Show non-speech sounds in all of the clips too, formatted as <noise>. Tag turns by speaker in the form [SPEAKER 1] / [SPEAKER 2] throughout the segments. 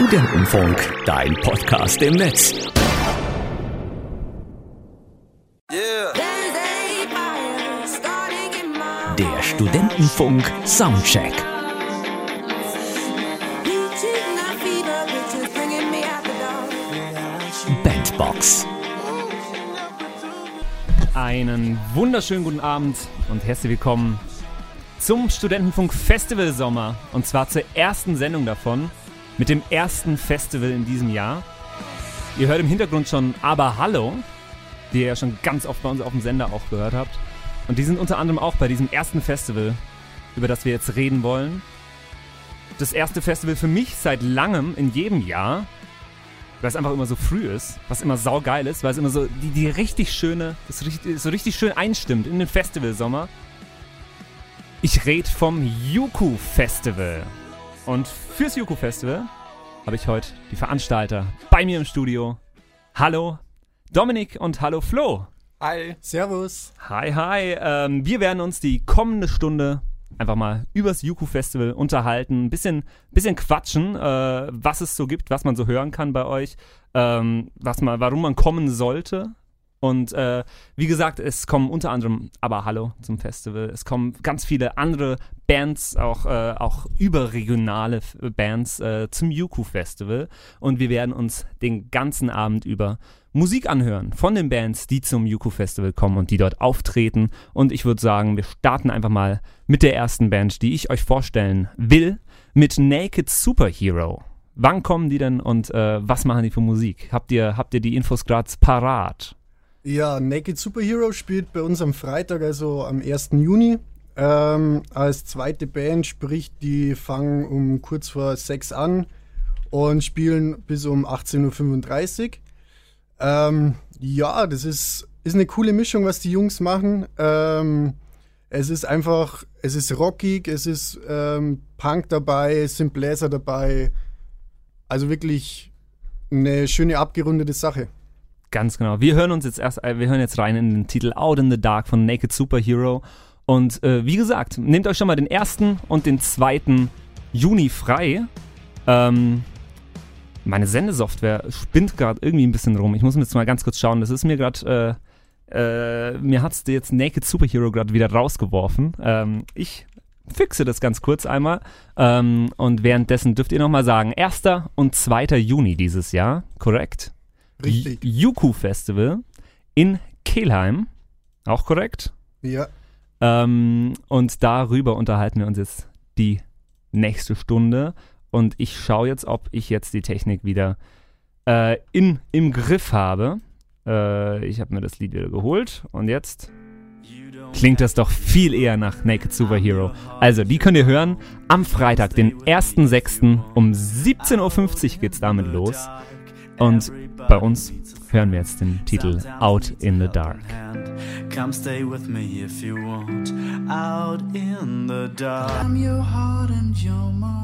[SPEAKER 1] Studentenfunk, dein Podcast im Netz. Der Studentenfunk Soundcheck. Bandbox.
[SPEAKER 2] Einen wunderschönen guten Abend und herzlich willkommen zum Studentenfunk Festival Sommer. Und zwar zur ersten Sendung davon, mit dem ersten Festival in diesem Jahr. Ihr hört im Hintergrund schon Aber Hallo, die ihr ja schon ganz oft bei uns auf dem Sender auch gehört habt. Und die sind unter anderem auch bei diesem ersten Festival, über das wir jetzt reden wollen. Das erste Festival für mich seit langem in jedem Jahr weil es einfach immer so früh ist, was immer saugeil ist, weil es immer so die, die richtig schöne, das richtig, so richtig schön einstimmt in den Festivalsommer. Ich rede vom Yuku Festival. Und fürs Yuku Festival habe ich heute die Veranstalter bei mir im Studio. Hallo Dominik und hallo Flo.
[SPEAKER 3] Hi. Servus.
[SPEAKER 2] Hi, hi. Ähm, wir werden uns die kommende Stunde einfach mal übers Yuku Festival unterhalten, ein bisschen, bisschen quatschen, äh, was es so gibt, was man so hören kann bei euch, ähm, was man, warum man kommen sollte. Und äh, wie gesagt, es kommen unter anderem aber Hallo zum Festival. Es kommen ganz viele andere Bands, auch, äh, auch überregionale Bands äh, zum Yuku Festival. Und wir werden uns den ganzen Abend über Musik anhören von den Bands, die zum Yuku Festival kommen und die dort auftreten. Und ich würde sagen, wir starten einfach mal mit der ersten Band, die ich euch vorstellen will, mit Naked Superhero. Wann kommen die denn und äh, was machen die für Musik? Habt ihr, habt ihr die Infos gerade parat?
[SPEAKER 3] Ja, Naked Superhero spielt bei uns am Freitag, also am 1. Juni. Ähm, als zweite Band, sprich, die fangen um kurz vor sechs an und spielen bis um 18.35 Uhr. Ähm, ja, das ist, ist eine coole Mischung, was die Jungs machen. Ähm, es ist einfach, es ist rockig, es ist ähm, Punk dabei, es sind Bläser dabei. Also wirklich eine schöne abgerundete Sache.
[SPEAKER 2] Ganz genau. Wir hören uns jetzt erst, äh, wir hören jetzt rein in den Titel Out in the Dark von Naked Superhero. Und äh, wie gesagt, nehmt euch schon mal den ersten und den zweiten Juni frei. Ähm, meine Sendesoftware spinnt gerade irgendwie ein bisschen rum. Ich muss mir jetzt mal ganz kurz schauen. Das ist mir gerade, äh, äh, mir hat es jetzt Naked Superhero gerade wieder rausgeworfen. Ähm, ich fixe das ganz kurz einmal. Ähm, und währenddessen dürft ihr nochmal sagen, 1. und 2. Juni dieses Jahr, korrekt?
[SPEAKER 3] Richtig.
[SPEAKER 2] Yuku Festival in Kelheim. Auch korrekt?
[SPEAKER 3] Ja.
[SPEAKER 2] Ähm, und darüber unterhalten wir uns jetzt die nächste Stunde. Und ich schaue jetzt, ob ich jetzt die Technik wieder äh, in, im Griff habe. Äh, ich habe mir das Lied wieder geholt. Und jetzt klingt das doch viel eher nach Naked Superhero. Also, die könnt ihr hören am Freitag, den 1.6. um 17.50 Uhr geht es damit los. Und bei uns hören wir jetzt den Titel Out in the Dark. Come stay with me if you want. Out in the dark. I'm your heart and your mind.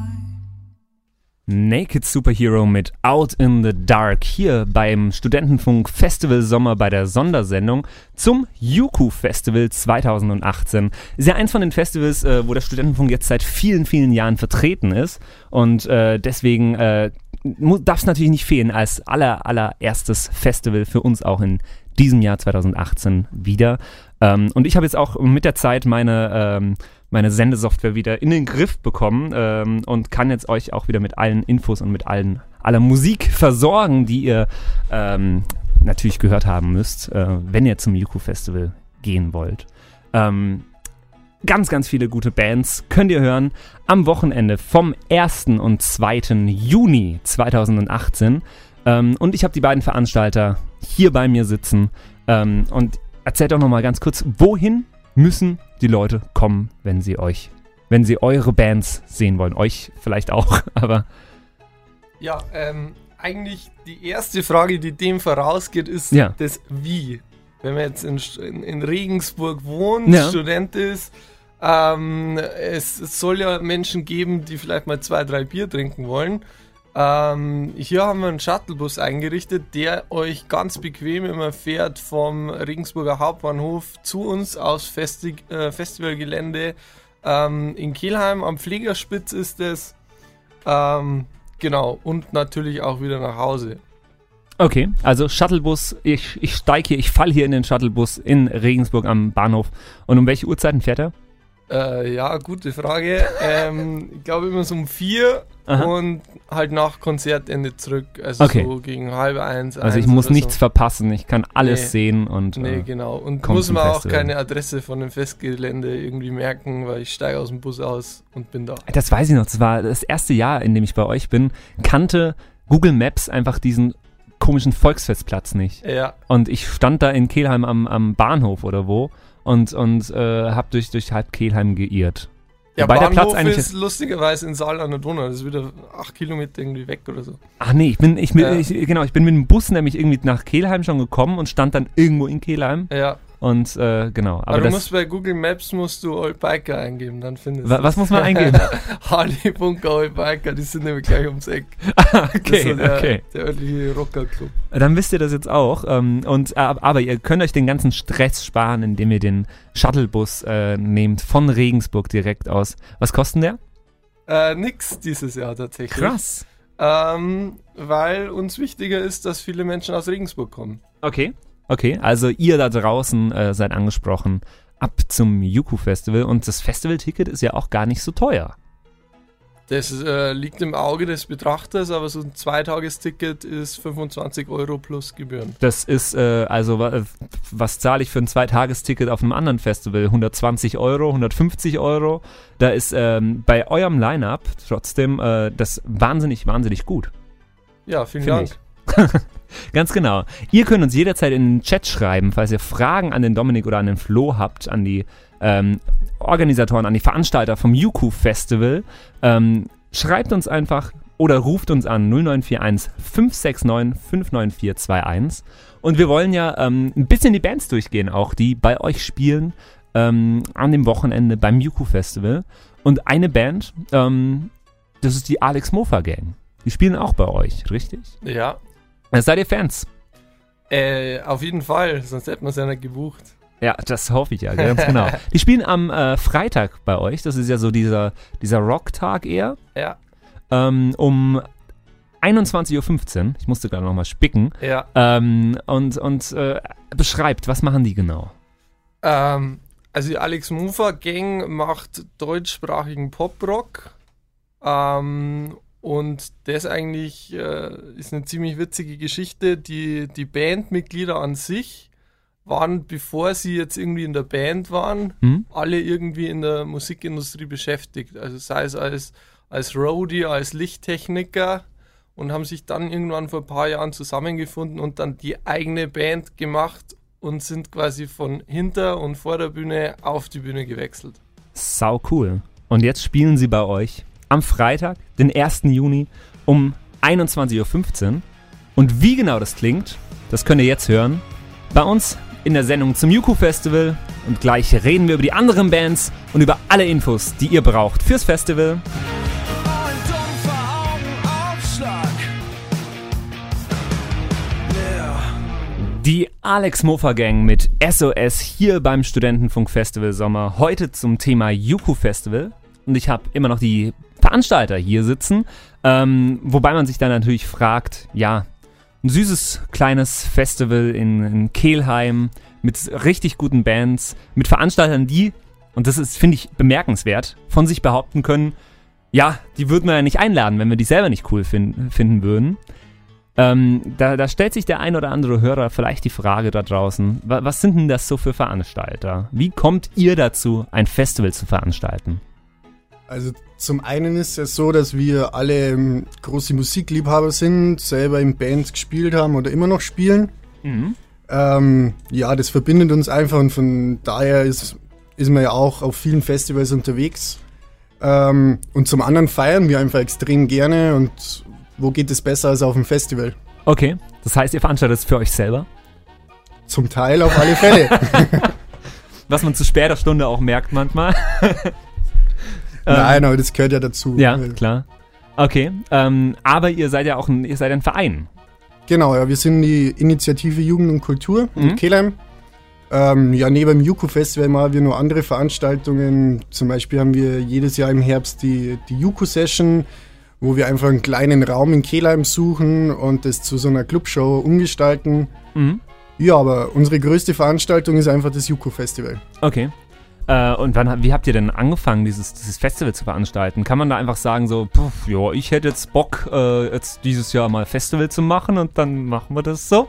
[SPEAKER 2] Naked Superhero mit Out in the Dark hier beim Studentenfunk Festival Sommer bei der Sondersendung zum Yuku Festival 2018. Ist ja eins von den Festivals, äh, wo der Studentenfunk jetzt seit vielen, vielen Jahren vertreten ist und äh, deswegen äh, darf es natürlich nicht fehlen als aller, allererstes Festival für uns auch in diesem Jahr 2018 wieder. Ähm, und ich habe jetzt auch mit der Zeit meine, ähm, meine Sendesoftware wieder in den Griff bekommen ähm, und kann jetzt euch auch wieder mit allen Infos und mit allen, aller Musik versorgen, die ihr ähm, natürlich gehört haben müsst, äh, wenn ihr zum Yuku Festival gehen wollt. Ähm, ganz, ganz viele gute Bands könnt ihr hören am Wochenende vom 1. und 2. Juni 2018. Ähm, und ich habe die beiden Veranstalter hier bei mir sitzen. Ähm, und erzählt doch nochmal ganz kurz, wohin müssen die Leute kommen, wenn sie euch, wenn sie eure Bands sehen wollen? Euch vielleicht auch, <laughs> aber.
[SPEAKER 4] Ja, ähm, eigentlich die erste Frage, die dem vorausgeht, ist
[SPEAKER 2] ja.
[SPEAKER 4] das Wie. Wenn man jetzt in, in, Regensburg wohnt,
[SPEAKER 2] ja.
[SPEAKER 4] Student ist, ähm, es, es, soll ja Menschen geben, die vielleicht mal zwei, drei Bier trinken wollen. Ähm, hier haben wir einen Shuttlebus eingerichtet, der euch ganz bequem immer fährt vom Regensburger Hauptbahnhof zu uns aus Festi äh, Festivalgelände. Ähm, in Kelheim am Pflegerspitz ist es. Ähm, genau, und natürlich auch wieder nach Hause.
[SPEAKER 2] Okay, also Shuttlebus, ich, ich steige hier, ich falle hier in den Shuttlebus in Regensburg am Bahnhof. Und um welche Uhrzeiten fährt er?
[SPEAKER 4] Äh, ja, gute Frage. ähm, ich glaube immer so um vier
[SPEAKER 2] Aha.
[SPEAKER 4] und halt nach Konzertende zurück. Also
[SPEAKER 2] Okay.
[SPEAKER 4] so gegen halb eins.
[SPEAKER 2] Also ich
[SPEAKER 4] eins
[SPEAKER 2] muss nichts
[SPEAKER 4] So.
[SPEAKER 2] verpassen, ich kann alles
[SPEAKER 4] Nee.
[SPEAKER 2] sehen und
[SPEAKER 4] Nee,
[SPEAKER 2] äh,
[SPEAKER 4] genau. Und muss man auch keine Adresse von dem Festgelände irgendwie merken, weil ich steige aus dem Bus aus und bin da.
[SPEAKER 2] das weiß ich noch, das war das erste Jahr, in dem ich bei euch bin, kannte Google Maps einfach diesen komischen Volksfestplatz nicht.
[SPEAKER 4] Ja,
[SPEAKER 2] Und ich stand da in Kelheim am, am Bahnhof oder wo und, und äh, hab durch, durch halb Kelheim geirrt.
[SPEAKER 4] ja
[SPEAKER 2] Wobei der
[SPEAKER 4] Bahnhof
[SPEAKER 2] Platz eigentlich
[SPEAKER 4] ist lustigerweise in Saal an der Donau. Das ist wieder acht Kilometer irgendwie weg oder so.
[SPEAKER 2] Ach nee, ich bin, ich, bin-
[SPEAKER 4] Ja.
[SPEAKER 2] ich, genau, ich bin mit dem Bus nämlich irgendwie nach Kelheim schon gekommen und stand dann irgendwo in Kelheim.
[SPEAKER 4] Ja,
[SPEAKER 2] Und äh, genau, aber,
[SPEAKER 4] aber, du
[SPEAKER 2] das,
[SPEAKER 4] musst bei Google Maps musst du Old Biker eingeben, dann findest
[SPEAKER 2] wa,
[SPEAKER 4] du
[SPEAKER 2] was muss man <laughs> eingeben?
[SPEAKER 4] Harley Old Biker, die sind nämlich gleich ums Eck. <laughs> Ist
[SPEAKER 2] okay,
[SPEAKER 4] der,
[SPEAKER 2] okay.
[SPEAKER 4] der örtliche Rockerclub.
[SPEAKER 2] Dann wisst ihr das jetzt auch. Ähm, und, äh, aber ihr könnt euch den ganzen Stress sparen, indem ihr den Shuttlebus äh, nehmt von Regensburg direkt aus. Was kostet der?
[SPEAKER 4] Äh, nix dieses Jahr tatsächlich.
[SPEAKER 2] Krass.
[SPEAKER 4] Ähm, weil uns wichtiger ist, dass viele Menschen aus Regensburg kommen.
[SPEAKER 2] Okay. Okay, also ihr da draußen äh, seid angesprochen. Ab zum Yuku Festival und das Festivalticket ist ja auch gar nicht so teuer.
[SPEAKER 4] Das äh, liegt im Auge des Betrachters, aber so ein Zweitagesticket ist 25 Euro plus Gebühren.
[SPEAKER 2] Das ist, äh, also, wa- äh, was zahle ich für ein Zweitagesticket auf einem anderen Festival? 120 Euro, 150 Euro. Da ist ähm, bei eurem Line-Up trotzdem äh, das wahnsinnig, wahnsinnig gut.
[SPEAKER 4] Ja, vielen Dank. <laughs>
[SPEAKER 2] Ganz genau. Ihr könnt uns jederzeit in den Chat schreiben, falls ihr Fragen an den Dominik oder an den Flo habt, an die ähm, Organisatoren, an die Veranstalter vom Yuku Festival. Ähm, schreibt uns einfach oder ruft uns an 0941 569 59421. Und wir wollen ja ähm, ein bisschen die Bands durchgehen, auch die bei euch spielen ähm, an dem Wochenende beim Yuku Festival. Und eine Band, ähm, das ist die Alex Mofa Gang. Die spielen auch bei euch, richtig?
[SPEAKER 4] Ja,
[SPEAKER 2] Seid ihr Fans?
[SPEAKER 4] äh, auf jeden Fall, sonst hätten wir es ja nicht gebucht.
[SPEAKER 2] Ja, das hoffe ich ja, ganz genau. <laughs> Die spielen am äh, Freitag bei euch. Das ist ja so dieser, dieser Rocktag eher.
[SPEAKER 4] Ja,
[SPEAKER 2] Ähm, um 21.15 Uhr. Ich musste gerade nochmal spicken.
[SPEAKER 4] ja.
[SPEAKER 2] Ähm, und und äh, beschreibt, was machen die genau?
[SPEAKER 4] Ähm, also die Alex Mufa Gang macht deutschsprachigen Poprock. Ähm, und das eigentlich äh, ist eine ziemlich witzige Geschichte. Die, die Bandmitglieder an sich waren, bevor sie jetzt irgendwie in der Band waren,
[SPEAKER 2] Hm?
[SPEAKER 4] alle irgendwie in der Musikindustrie beschäftigt. Also sei es als, als Roadie, als Lichttechniker und haben sich dann irgendwann vor ein paar Jahren zusammengefunden und dann die eigene Band gemacht und sind quasi von hinter und vor der Bühne auf die Bühne gewechselt.
[SPEAKER 2] Sau cool. Und jetzt spielen sie bei euch am Freitag, den 1. Juni um 21.15 Uhr. Und wie genau das klingt, das könnt ihr jetzt hören. Bei uns in der Sendung zum Yuku Festival. Und gleich reden wir über die anderen Bands und über alle Infos, die ihr braucht fürs Festival. Die Alex Mofa Gang mit SOS hier beim Studentenfunk Festival Sommer. Heute zum Thema Yuku Festival. Und ich habe immer noch die Veranstalter hier sitzen. Ähm, wobei man sich dann natürlich fragt, ja, ein süßes kleines Festival in, in Kelheim mit richtig guten Bands, mit Veranstaltern, die, und das ist, finde ich, bemerkenswert, von sich behaupten können, ja, die würden wir ja nicht einladen, wenn wir die selber nicht cool fin finden würden. Ähm, da, da stellt sich der ein oder andere Hörer vielleicht die Frage da draußen, wa was sind denn das so für Veranstalter? Wie kommt ihr dazu, ein Festival zu veranstalten?
[SPEAKER 3] Also zum einen ist es so, dass wir alle ähm, große Musikliebhaber sind, selber in Bands gespielt haben oder immer noch spielen. Ähm, ja, das verbindet uns einfach und von daher ist, ist man ja auch auf vielen Festivals unterwegs. Ähm, und zum anderen feiern wir einfach extrem gerne und wo geht es besser als auf dem Festival?
[SPEAKER 2] Okay, das heißt, ihr veranstaltet es für euch selber?
[SPEAKER 3] Zum Teil auf alle Fälle. <laughs>
[SPEAKER 2] Was man zu später Stunde auch merkt manchmal. <laughs>
[SPEAKER 3] Nein, aber das gehört ja dazu.
[SPEAKER 2] Ja, klar. Okay, ähm, aber ihr seid ja auch ein, ihr seid ein Verein.
[SPEAKER 3] Genau, ja, wir sind die Initiative Jugend und Kultur
[SPEAKER 2] Mhm.
[SPEAKER 3] in Kelheim. Ähm, ja, neben dem Juku-Festival machen wir noch andere Veranstaltungen. Zum Beispiel haben wir jedes Jahr im Herbst die, die Juku-Session, wo wir einfach einen kleinen Raum in Kehlheim suchen und das zu so einer Clubshow umgestalten.
[SPEAKER 2] Mhm.
[SPEAKER 3] Ja, aber unsere größte Veranstaltung ist einfach das Juko Festival.
[SPEAKER 2] Okay. Äh, und wann, wie habt ihr denn angefangen, dieses, dieses Festival zu veranstalten? Kann man da einfach sagen, so, ja, ich hätte jetzt Bock, äh, jetzt dieses Jahr mal Festival zu machen und dann machen wir das so?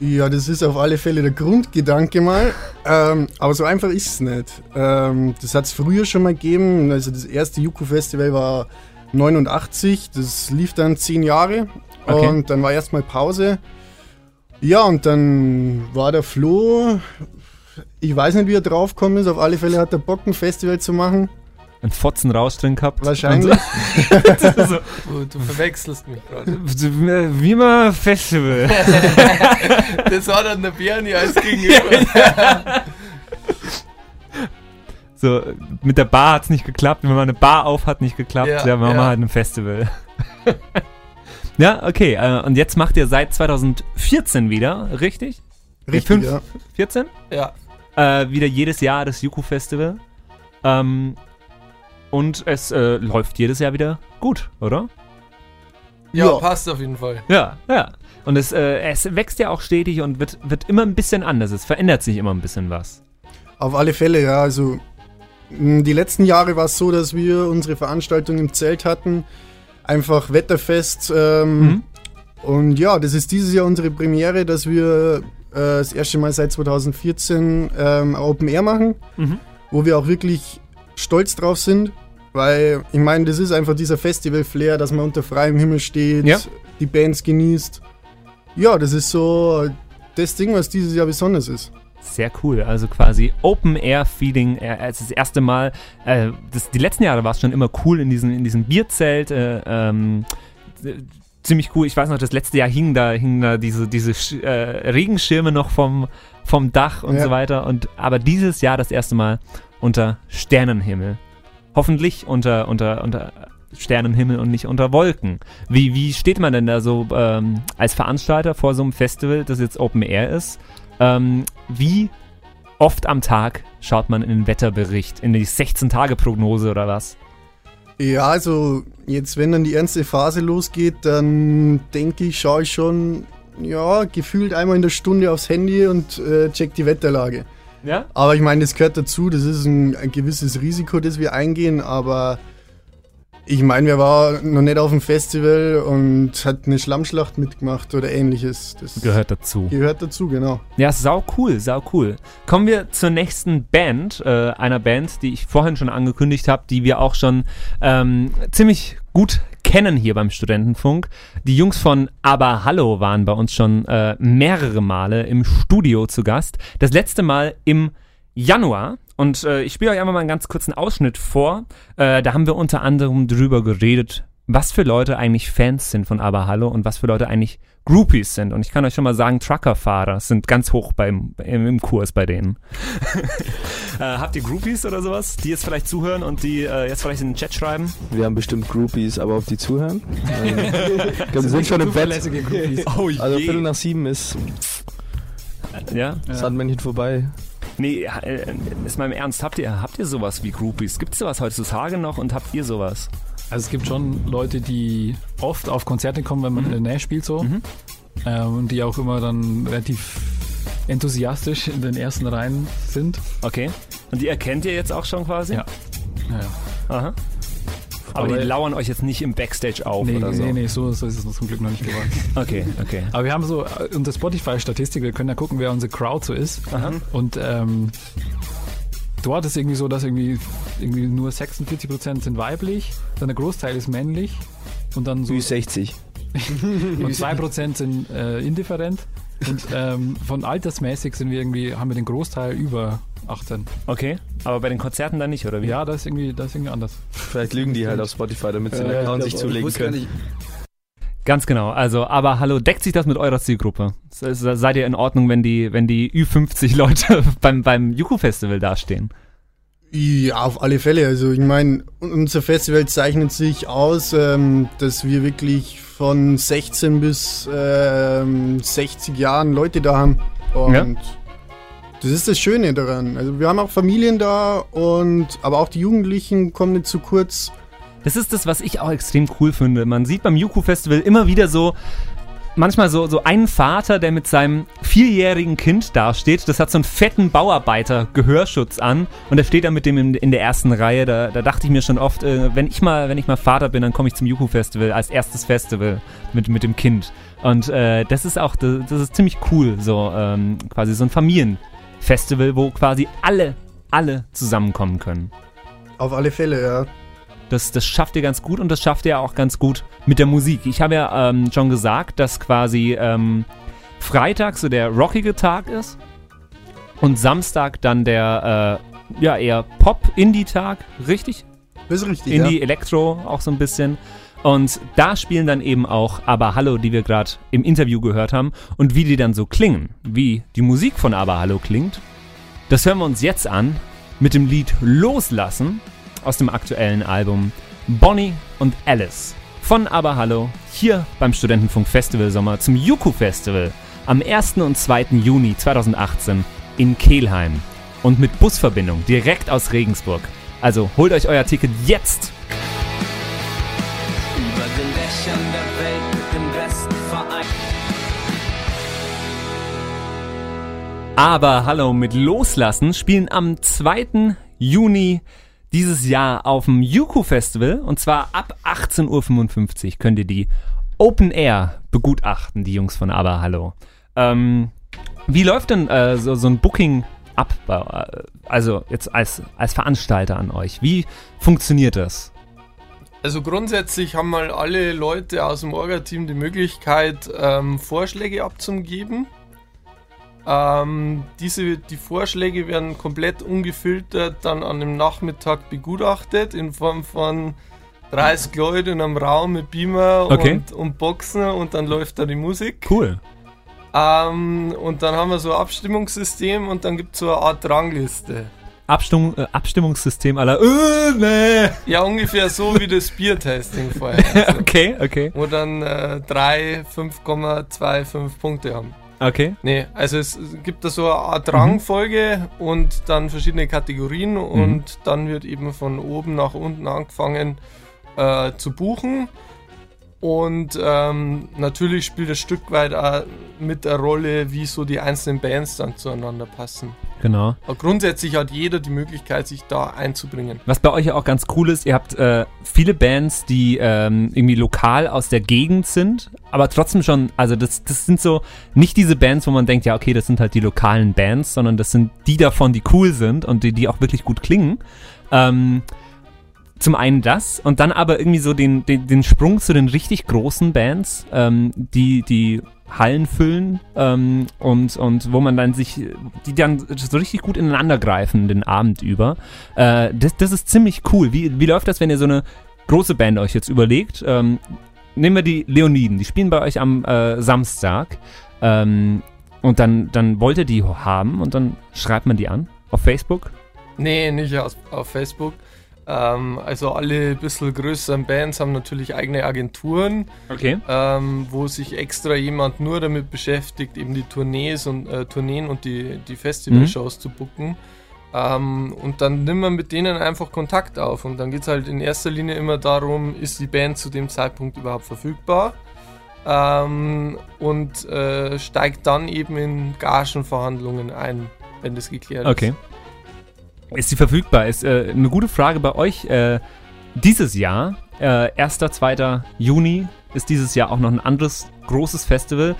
[SPEAKER 3] Ja, das ist auf alle Fälle der Grundgedanke mal. <laughs> ähm, aber so einfach ist es nicht. Ähm, das hat es früher schon mal gegeben. Also das erste Juko Festival war 89. Das lief dann zehn Jahre.
[SPEAKER 2] Okay.
[SPEAKER 3] Und dann war erstmal Pause. Ja, und dann war der Flo. Ich weiß nicht, wie er draufgekommen ist. Auf alle Fälle hat er Bock, ein Festival zu machen.
[SPEAKER 2] Ein Fotzen Rausch drin gehabt?
[SPEAKER 3] Wahrscheinlich. <laughs>
[SPEAKER 2] so,
[SPEAKER 4] Du, du verwechselst mich gerade.
[SPEAKER 2] wie mal Festival. <laughs>
[SPEAKER 4] Das war dann der Bernie als Gegenüber. <laughs>
[SPEAKER 2] So, mit der Bar hat es nicht geklappt. Wenn man eine Bar auf hat, nicht geklappt. Ja,
[SPEAKER 4] Ja,
[SPEAKER 2] machen wir
[SPEAKER 4] ja.
[SPEAKER 2] halt ein Festival. ja, okay. Äh, und jetzt macht ihr seit 2014 wieder, richtig?
[SPEAKER 3] Richtig,
[SPEAKER 2] Fünf-
[SPEAKER 3] ja.
[SPEAKER 2] 14?
[SPEAKER 4] Ja,
[SPEAKER 2] Äh, wieder jedes Jahr das Yuku Festival. Ähm, und es äh, läuft jedes Jahr wieder gut, oder?
[SPEAKER 4] ja,
[SPEAKER 3] Ja.
[SPEAKER 4] passt auf jeden Fall.
[SPEAKER 2] Ja, ja. Und es, äh, es wächst ja auch stetig und wird, wird immer ein bisschen anders. Es verändert sich immer ein bisschen was.
[SPEAKER 3] Auf alle Fälle, ja. Also die letzten Jahre war es so, dass wir unsere Veranstaltung im Zelt hatten. Einfach wetterfest. Ähm,
[SPEAKER 2] Mhm.
[SPEAKER 3] Und ja, das ist dieses Jahr unsere Premiere, dass wir das erste Mal seit 2014 ähm, Open Air machen,
[SPEAKER 2] Mhm.
[SPEAKER 3] wo wir auch wirklich stolz drauf sind. Weil ich meine, das ist einfach dieser Festival-Flair, dass man unter freiem Himmel steht,
[SPEAKER 2] Ja.
[SPEAKER 3] die Bands genießt. Ja, das ist so das Ding, was dieses Jahr besonders ist.
[SPEAKER 2] Sehr cool. Also quasi Open Air Feeling. Äh, als das erste Mal. Äh, das, die letzten Jahre war es schon immer cool in diesem, in diesem Bierzelt. Äh, ähm, äh, ziemlich cool. Ich weiß noch, das letzte Jahr hingen da, hingen da diese, diese äh, Regenschirme noch vom, vom Dach und
[SPEAKER 3] Ja.
[SPEAKER 2] so weiter. Und, aber dieses Jahr das erste Mal unter Sternenhimmel. Hoffentlich unter, unter, unter Sternenhimmel und nicht unter Wolken. Wie, wie steht man denn da so ähm, als Veranstalter vor so einem Festival, das jetzt Open Air ist? Ähm, wie oft am Tag schaut man in den Wetterbericht, in die 16-Tage-Prognose oder was?
[SPEAKER 3] Ja, also jetzt, wenn dann die ernste Phase losgeht, dann denke ich, schaue ich schon, ja, gefühlt einmal in der Stunde aufs Handy und äh, check die Wetterlage.
[SPEAKER 2] Ja?
[SPEAKER 3] Aber ich meine, das gehört dazu, das ist ein, ein gewisses Risiko, das wir eingehen, aber ich meine, wir waren noch nicht auf dem Festival und hat eine Schlammschlacht mitgemacht oder ähnliches. Das
[SPEAKER 2] Gehört dazu.
[SPEAKER 3] gehört dazu, genau.
[SPEAKER 2] Ja, sau cool, sau cool. Kommen wir zur nächsten Band, äh, einer Band, die ich vorhin schon angekündigt habe, die wir auch schon ähm, ziemlich gut kennen hier beim Studentenfunk. Die Jungs von Aber Hallo waren bei uns schon äh, mehrere Male im Studio zu Gast. Das letzte Mal im Januar. Und äh, ich spiele euch einmal mal einen ganz kurzen Ausschnitt vor. Äh, da haben wir unter anderem drüber geredet, was für Leute eigentlich Fans sind von Aber Hallo und was für Leute eigentlich Groupies sind. Und ich kann euch schon mal sagen, Truckerfahrer sind ganz hoch beim, im, im Kurs bei denen. <laughs> äh, habt ihr Groupies oder sowas, die jetzt vielleicht zuhören und die äh, jetzt vielleicht in den Chat schreiben?
[SPEAKER 5] Wir haben bestimmt Groupies, aber ob die zuhören? <laughs> Wir sind schon im Bett.
[SPEAKER 2] Oh
[SPEAKER 5] Also Viertel nach sieben ist
[SPEAKER 2] Ja?
[SPEAKER 5] Sandmännchen vorbei.
[SPEAKER 2] Nee, äh, ist mal im Ernst, habt ihr, habt ihr sowas wie Groupies? Gibt es sowas heutzutage noch und habt ihr sowas?
[SPEAKER 6] Also es gibt schon Leute, die oft auf Konzerte kommen, wenn man in der Nähe spielt so.
[SPEAKER 2] Mhm.
[SPEAKER 6] Ähm, und die auch immer dann relativ enthusiastisch in den ersten Reihen sind.
[SPEAKER 2] Okay. Und die erkennt ihr jetzt auch schon quasi?
[SPEAKER 6] Ja. Naja.
[SPEAKER 2] Aha. Aber,
[SPEAKER 6] Aber-
[SPEAKER 2] die lauern euch jetzt nicht im Backstage auf
[SPEAKER 6] Nee,
[SPEAKER 2] oder so?
[SPEAKER 6] nee, nee, so, so ist es zum Glück noch nicht geworden. <laughs>
[SPEAKER 2] Okay, okay.
[SPEAKER 6] Aber wir haben so äh, unsere Spotify-Statistik, wir können ja gucken, wer unsere Crowd so ist.
[SPEAKER 2] Aha.
[SPEAKER 6] Und ähm, dort ist irgendwie so, dass irgendwie, irgendwie nur 46% sind weiblich, dann der Großteil ist männlich und dann so
[SPEAKER 5] Ü60. <laughs>
[SPEAKER 6] und 2% sind äh, indifferent. Und ähm, von altersmäßig sind wir irgendwie, haben wir den Großteil über 18.
[SPEAKER 2] Okay. Aber bei den Konzerten dann nicht, oder wie?
[SPEAKER 6] Ja, das ist irgendwie, das ist irgendwie anders.
[SPEAKER 5] Vielleicht lügen die halt auf Spotify, damit sie
[SPEAKER 6] Ja,
[SPEAKER 5] den Account
[SPEAKER 6] ich
[SPEAKER 5] sich zulegen können.
[SPEAKER 2] Ganz genau. Also, aber hallo, deckt sich das mit eurer Zielgruppe? Se- se- Seid ihr in Ordnung, wenn die, wenn die Ü50 Leute <laughs> beim, beim Juku-Festival dastehen?
[SPEAKER 3] Ja, auf alle Fälle. Also ich meine, unser Festival zeichnet sich aus, ähm, dass wir wirklich von 16 bis ähm, 60 Jahren Leute da haben. Und
[SPEAKER 2] Ja.
[SPEAKER 3] Das ist das Schöne daran. Also wir haben auch Familien da und aber auch die Jugendlichen kommen nicht zu kurz.
[SPEAKER 2] das ist das, was ich auch extrem cool finde. Man sieht beim Yuku Festival immer wieder so, manchmal so, so einen Vater, der mit seinem vierjährigen Kind dasteht. Das hat so einen fetten Bauarbeiter-Gehörschutz an und der steht da mit dem in, in der ersten Reihe. Da, da dachte ich mir schon oft, äh, wenn ich mal, wenn ich mal Vater bin, dann komme ich zum Yuku Festival als erstes Festival mit, mit dem Kind. Und äh, das ist auch, das, das ist ziemlich cool, so ähm, quasi so ein Familienfestival, wo quasi alle, alle zusammenkommen können.
[SPEAKER 3] Auf alle Fälle, ja.
[SPEAKER 2] Das, das schafft ihr ganz gut und das schafft ihr auch ganz gut mit der Musik. Ich habe ja ähm, schon gesagt, dass quasi ähm, Freitag so der rockige Tag ist und Samstag dann der äh, ja eher Pop-Indie-Tag, richtig?
[SPEAKER 3] Das ist richtig,
[SPEAKER 2] Indie, Elektro auch so ein bisschen. Und da spielen dann eben auch Aber Hallo, die wir gerade im Interview gehört haben. Und wie die dann so klingen, wie die Musik von Aber Hallo klingt, das hören wir uns jetzt an mit dem Lied Loslassen aus dem aktuellen Album Bonnie und Alice von Aber Hallo hier beim Studentenfunk Festival Sommer zum Yuku Festival am 1. und 2. Juni 2018 in Kelheim und mit Busverbindung direkt aus Regensburg. Also holt euch euer Ticket jetzt!
[SPEAKER 7] Den Dächern der Welt mit dem besten Verein.
[SPEAKER 2] Aber Hallo mit Loslassen spielen am 2. Juni dieses Jahr auf dem Yuku Festival und zwar ab 18.55 Uhr könnt ihr die Open Air begutachten, die Jungs von Aber Hallo. Ähm, wie läuft denn äh, so, so ein Booking ab? äh, Also jetzt als, als Veranstalter an euch. Wie funktioniert das?
[SPEAKER 4] Also grundsätzlich haben mal alle Leute aus dem Orga-Team die Möglichkeit, ähm, Vorschläge abzugeben. Ähm, diese, die Vorschläge werden komplett ungefiltert dann an dem Nachmittag begutachtet in Form von 30 Leute in einem Raum mit Beamer
[SPEAKER 2] Okay.
[SPEAKER 4] und, und Boxen und dann läuft da die Musik.
[SPEAKER 2] Cool.
[SPEAKER 4] Ähm, und dann haben wir so ein Abstimmungssystem und dann gibt es so eine Art Rangliste.
[SPEAKER 2] Abstimmung, äh, Abstimmungssystem aller. Äh, nee.
[SPEAKER 4] Ja, ungefähr so wie das Bier-Tasting <laughs> vorher. Also,
[SPEAKER 2] Okay, okay,
[SPEAKER 4] wo dann äh, 3 5,25 Punkte haben.
[SPEAKER 2] okay.
[SPEAKER 4] Nee, also es gibt da so eine Art Rangfolge und dann verschiedene Kategorien und dann wird eben von oben nach unten angefangen äh, zu buchen. Und ähm, natürlich spielt ein Stück weit auch mit der Rolle, wie so die einzelnen Bands dann zueinander passen.
[SPEAKER 2] Genau.
[SPEAKER 4] Aber grundsätzlich hat jeder die Möglichkeit, sich da einzubringen.
[SPEAKER 2] Was bei euch ja auch ganz cool ist, ihr habt äh, viele Bands, die ähm, irgendwie lokal aus der Gegend sind, aber trotzdem schon, also das, das sind so nicht diese Bands, wo man denkt, ja, okay, das sind halt die lokalen Bands, sondern das sind die davon, die cool sind und die, die auch wirklich gut klingen. Ähm, zum einen das und dann aber irgendwie so den, den, den Sprung zu den richtig großen Bands, ähm, die, die Hallen füllen ähm, und, und wo man dann sich, die dann so richtig gut ineinander greifen den Abend über. Äh, das, das ist ziemlich cool. Wie, wie läuft das, wenn ihr so eine große Band euch jetzt überlegt? Ähm, nehmen wir die Leoniden, die spielen bei euch am äh, Samstag ähm, und dann, dann wollt ihr die haben und dann schreibt man die an auf Facebook.
[SPEAKER 4] Nee, nicht aus, auf Facebook. Ähm, also alle bisschen größeren Bands haben natürlich eigene Agenturen.
[SPEAKER 2] Okay.
[SPEAKER 4] ähm, wo sich extra jemand nur damit beschäftigt, eben die Tournees und äh, Tourneen und die, die Festivalshows zu booken. Ähm, und dann nimmt man mit denen einfach Kontakt auf. Und dann geht es halt in erster Linie immer darum, ist die Band zu dem Zeitpunkt überhaupt verfügbar? Ähm, und äh, steigt dann eben in Gagenverhandlungen ein, wenn das geklärt
[SPEAKER 2] Okay. Ist sie verfügbar? Ist äh, eine gute Frage bei euch. Äh, dieses Jahr, äh, 1. 2. Juni, ist dieses Jahr auch noch ein anderes großes Festival.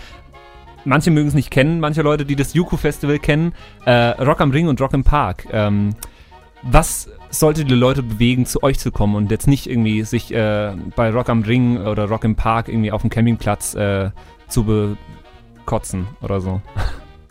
[SPEAKER 2] Manche mögen es nicht kennen, manche Leute, die das Yuku Festival kennen, äh, Rock am Ring und Rock im Park. Ähm, was sollte die Leute bewegen, zu euch zu kommen und jetzt nicht irgendwie sich äh, bei Rock am Ring oder Rock im Park irgendwie auf dem Campingplatz äh, zu bekotzen oder so?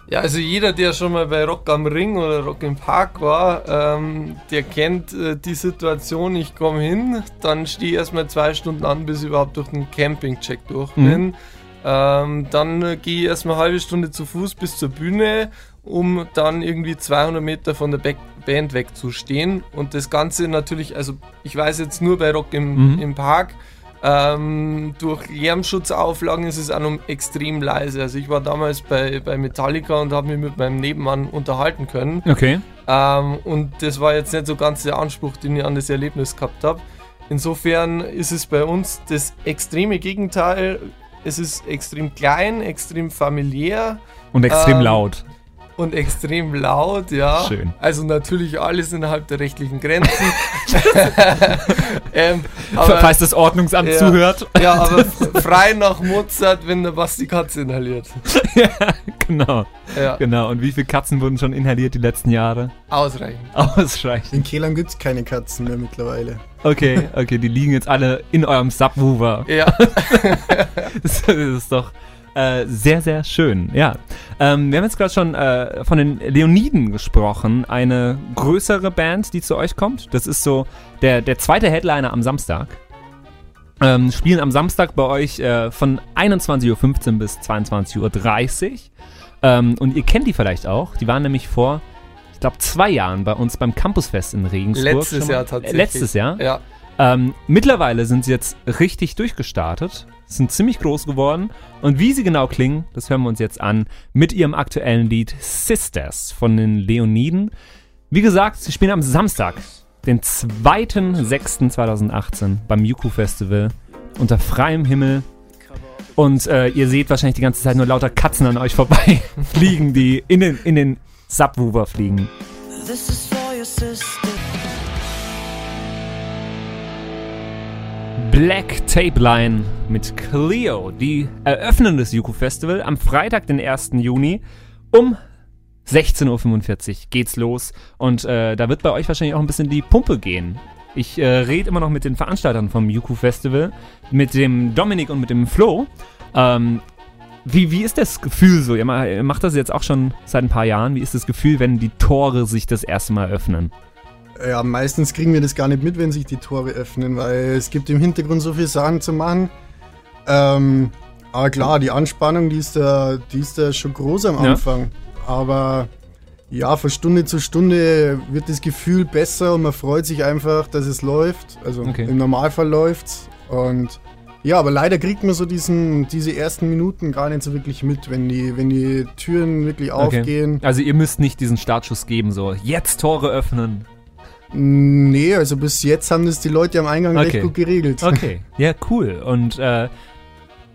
[SPEAKER 4] Ja, also jeder, der schon mal bei Rock am Ring oder Rock im Park war, ähm, der kennt äh, die Situation, ich komme hin, dann stehe ich erstmal zwei Stunden an, bis ich überhaupt durch den Campingcheck durch
[SPEAKER 2] Mhm.
[SPEAKER 4] bin. Ähm, dann äh, gehe ich erstmal eine halbe Stunde zu Fuß bis zur Bühne, um dann irgendwie 200 Meter von der Back Band wegzustehen. Und das Ganze natürlich, also ich weiß jetzt nur bei Rock im,
[SPEAKER 2] Mhm.
[SPEAKER 4] im Park, ähm, durch Lärmschutzauflagen ist es auch noch extrem leise. Also ich war damals bei, bei Metallica und habe mich mit meinem Nebenmann unterhalten können.
[SPEAKER 2] Okay.
[SPEAKER 4] Ähm, und das war jetzt nicht so ganz der Anspruch, den ich an das Erlebnis gehabt habe. Insofern ist es bei uns das extreme Gegenteil. Es ist extrem klein, extrem familiär
[SPEAKER 2] Und extrem
[SPEAKER 4] Ähm,
[SPEAKER 2] laut.
[SPEAKER 4] Und extrem laut, ja.
[SPEAKER 2] Schön.
[SPEAKER 4] Also natürlich alles innerhalb der rechtlichen Grenzen. <laughs> ähm,
[SPEAKER 2] Falls
[SPEAKER 4] aber,
[SPEAKER 2] das Ordnungsamt
[SPEAKER 4] Ja.
[SPEAKER 2] zuhört.
[SPEAKER 4] ja, aber frei nach Mozart, wenn der Basti Katze inhaliert. <laughs>
[SPEAKER 2] ja, genau.
[SPEAKER 4] Ja,
[SPEAKER 2] Genau. Und wie viele Katzen wurden schon inhaliert die letzten Jahre?
[SPEAKER 4] ausreichend.
[SPEAKER 2] Ausreichend.
[SPEAKER 3] In Kehlheim gibt es keine Katzen mehr mittlerweile.
[SPEAKER 2] Okay, okay, die liegen jetzt alle in eurem Subwoofer.
[SPEAKER 4] Ja,
[SPEAKER 2] Das, <laughs> das ist doch äh, sehr, sehr schön. Ja. Ähm, wir haben jetzt gerade schon äh, von den Leoniden gesprochen. Eine größere Band, die zu euch kommt. Das ist so der, der zweite Headliner am Samstag. Ähm, spielen am Samstag bei euch äh, von 21.15 Uhr bis 22.30 Uhr. Ähm, und ihr kennt die vielleicht auch. Die waren nämlich vor, ich glaube, zwei Jahren bei uns beim Campusfest in Regensburg.
[SPEAKER 4] letztes Jahr tatsächlich.
[SPEAKER 2] Letztes Jahr.
[SPEAKER 4] Ja.
[SPEAKER 2] Ähm, mittlerweile sind sie jetzt richtig durchgestartet, sind ziemlich groß geworden und wie sie genau klingen, das hören wir uns jetzt an mit ihrem aktuellen Lied Sisters von den Leoniden. Wie gesagt, sie spielen am Samstag, den 2.6.2018 beim Yuku Festival unter freiem Himmel und äh, ihr seht wahrscheinlich die ganze Zeit nur lauter Katzen an euch vorbei fliegen, die in den, in den Subwoofer fliegen.
[SPEAKER 7] This is for your sister.
[SPEAKER 2] Black Tape Line mit Cleo. Die eröffnen das Yuku Festival am Freitag, den 1. Juni um 16.45 Uhr geht's los. Und äh, da wird bei euch wahrscheinlich auch ein bisschen die Pumpe gehen. Ich äh, rede immer noch mit den Veranstaltern vom Yuku Festival, mit dem Dominik und mit dem Flo. Ähm, wie, wie ist das Gefühl so? Ihr ma- ihr macht das jetzt auch schon seit ein paar Jahren. Wie ist das Gefühl, wenn die Tore sich das erste Mal öffnen?
[SPEAKER 3] Ja, meistens kriegen wir das gar nicht mit, wenn sich die Tore öffnen, weil es gibt im Hintergrund so viele Sachen zu machen. Ähm, aber klar, die Anspannung, die ist da, die ist da schon groß am
[SPEAKER 2] Ja.
[SPEAKER 3] Anfang. Aber ja, von Stunde zu Stunde wird das Gefühl besser und man freut sich einfach, dass es läuft. Also
[SPEAKER 2] Okay.
[SPEAKER 3] im Normalfall läuft's. Und ja, aber leider kriegt man so diesen, diese ersten Minuten gar nicht so wirklich mit, wenn die, wenn die Türen wirklich
[SPEAKER 2] Okay.
[SPEAKER 3] aufgehen.
[SPEAKER 2] Also ihr müsst nicht diesen Startschuss geben, so jetzt Tore öffnen.
[SPEAKER 3] Nee, also bis jetzt haben das die Leute am Eingang
[SPEAKER 2] Okay.
[SPEAKER 3] recht gut geregelt.
[SPEAKER 2] Okay, ja, cool. Und äh,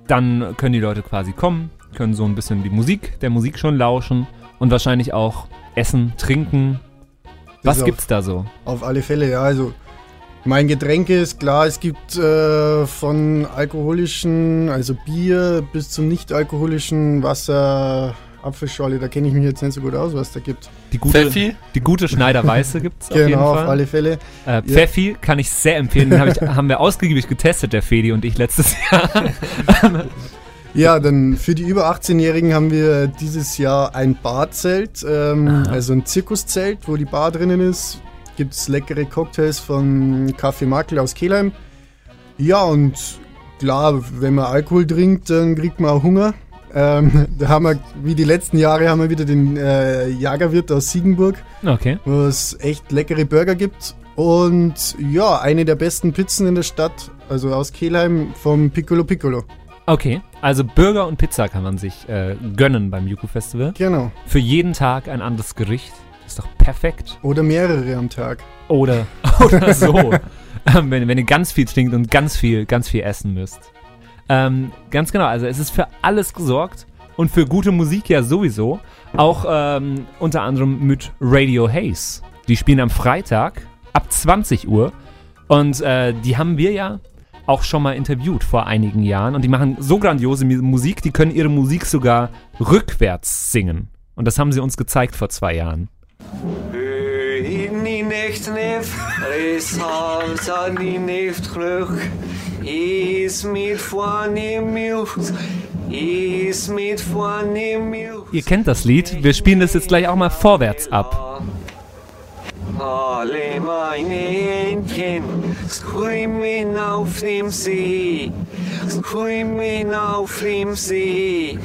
[SPEAKER 2] dann können die Leute quasi kommen, können so ein bisschen die Musik, der Musik schon lauschen und wahrscheinlich auch essen, trinken. Was
[SPEAKER 3] auf-
[SPEAKER 2] gibt's da so?
[SPEAKER 3] Auf alle Fälle, ja. Also mein Getränke ist klar, es gibt äh, von alkoholischen, also Bier, bis zum nicht-alkoholischen Wasser, Apfelschorle, da kenne ich mich jetzt nicht so gut aus, was da gibt.
[SPEAKER 2] Die gute,
[SPEAKER 4] Pfeffi?
[SPEAKER 2] die gute Schneiderweiße gibt's auf jeden
[SPEAKER 3] genau, auf
[SPEAKER 2] Fall.
[SPEAKER 3] alle Fälle.
[SPEAKER 2] Äh, Pfeffi kann ich sehr empfehlen, den hab ich, <laughs> haben wir ausgiebig getestet, der Fedi und ich letztes Jahr. <laughs>
[SPEAKER 3] Ja, dann für die über 18-Jährigen haben wir dieses Jahr ein Barzelt, ähm, also ein Zirkuszelt, wo die Bar drinnen ist. Gibt es leckere Cocktails von Kaffee Makel aus Kelheim. Ja, und klar, wenn man Alkohol trinkt, dann kriegt man auch Hunger. Ähm, <laughs> da haben wir, wie die letzten Jahre, haben wir wieder den äh, Jagerwirt aus Siegenburg,
[SPEAKER 2] Okay.
[SPEAKER 3] wo es echt leckere Burger gibt. Und ja, eine der besten Pizzen in der Stadt, also aus Kelheim, vom Piccolo Piccolo.
[SPEAKER 2] Okay, also Burger und Pizza kann man sich äh, gönnen beim Yuku Festival.
[SPEAKER 3] Genau.
[SPEAKER 2] Für jeden Tag ein anderes Gericht. Ist doch perfekt.
[SPEAKER 3] Oder mehrere am Tag.
[SPEAKER 2] Oder, <laughs> oder so. <laughs> ähm, wenn, wenn ihr ganz viel trinkt und ganz viel, ganz viel essen müsst. Ähm, ganz genau, also es ist für alles gesorgt und für gute Musik ja sowieso. Auch ähm, unter anderem mit Radio Haze. Die spielen am Freitag ab 20 Uhr und äh, die haben wir ja auch schon mal interviewt vor einigen Jahren und die machen so grandiose Musik, die können ihre Musik sogar rückwärts singen. Und das haben sie uns gezeigt vor zwei Jahren.
[SPEAKER 8] In die Nacht nef, res hals an die
[SPEAKER 2] Ihr kennt das Lied, wir spielen das jetzt gleich auch mal vorwärts ab.
[SPEAKER 8] Alle meine Entchen schwimmen auf dem See, schwimmen auf dem See.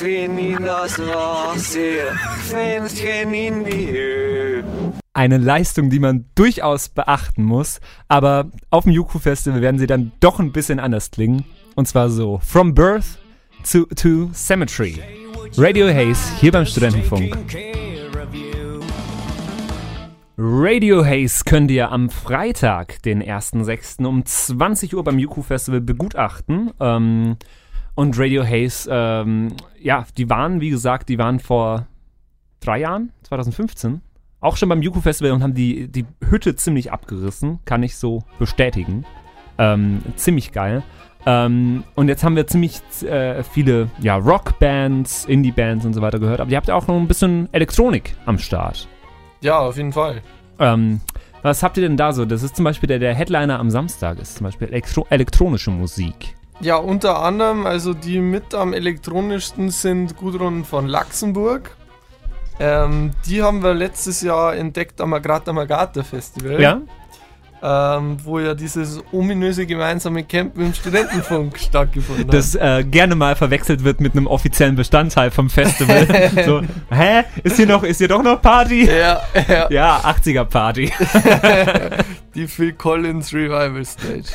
[SPEAKER 8] Wenn in das Wasser, Fensterchen in die Höhe.
[SPEAKER 2] Eine Leistung, die man durchaus beachten muss, aber auf dem Yuku Festival werden sie dann doch ein bisschen anders klingen. Und zwar so: From Birth to, to Cemetery. Radio Haze hier beim Studentenfunk. Radio Haze könnt ihr am Freitag, den 1.6. um 20 Uhr beim Yuku Festival begutachten. Ähm, und Radio Haze, ähm, ja, die waren, wie gesagt, die waren vor drei Jahren, 2015, auch schon beim Yuku Festival und haben die, die Hütte ziemlich abgerissen, kann ich so bestätigen. Ähm, ziemlich geil. Ähm, und jetzt haben wir ziemlich äh, viele ja, Rockbands, Indie-Bands und so weiter gehört, aber ihr habt ja auch noch ein bisschen Elektronik am Start.
[SPEAKER 4] Ja, auf jeden Fall.
[SPEAKER 2] Ähm, was habt ihr denn da so? Das ist zum Beispiel der, der Headliner am Samstag, ist zum Beispiel Elektro elektronische Musik.
[SPEAKER 4] Ja, unter anderem, also die mit am elektronischsten sind Gudrun von Luxemburg. Ähm, die haben wir letztes Jahr entdeckt am Agrata Magata Festival.
[SPEAKER 2] Ja?
[SPEAKER 4] Ähm, wo ja dieses ominöse gemeinsame Campen im Studentenfunk <laughs> stattgefunden hat.
[SPEAKER 2] Das äh, gerne mal verwechselt wird mit einem offiziellen Bestandteil vom Festival. <laughs> so, hä? Ist hier noch, ist hier doch noch Party?
[SPEAKER 4] ja, ja, <laughs>
[SPEAKER 2] Ja, 80er Party.
[SPEAKER 4] die Phil Collins Revival Stage.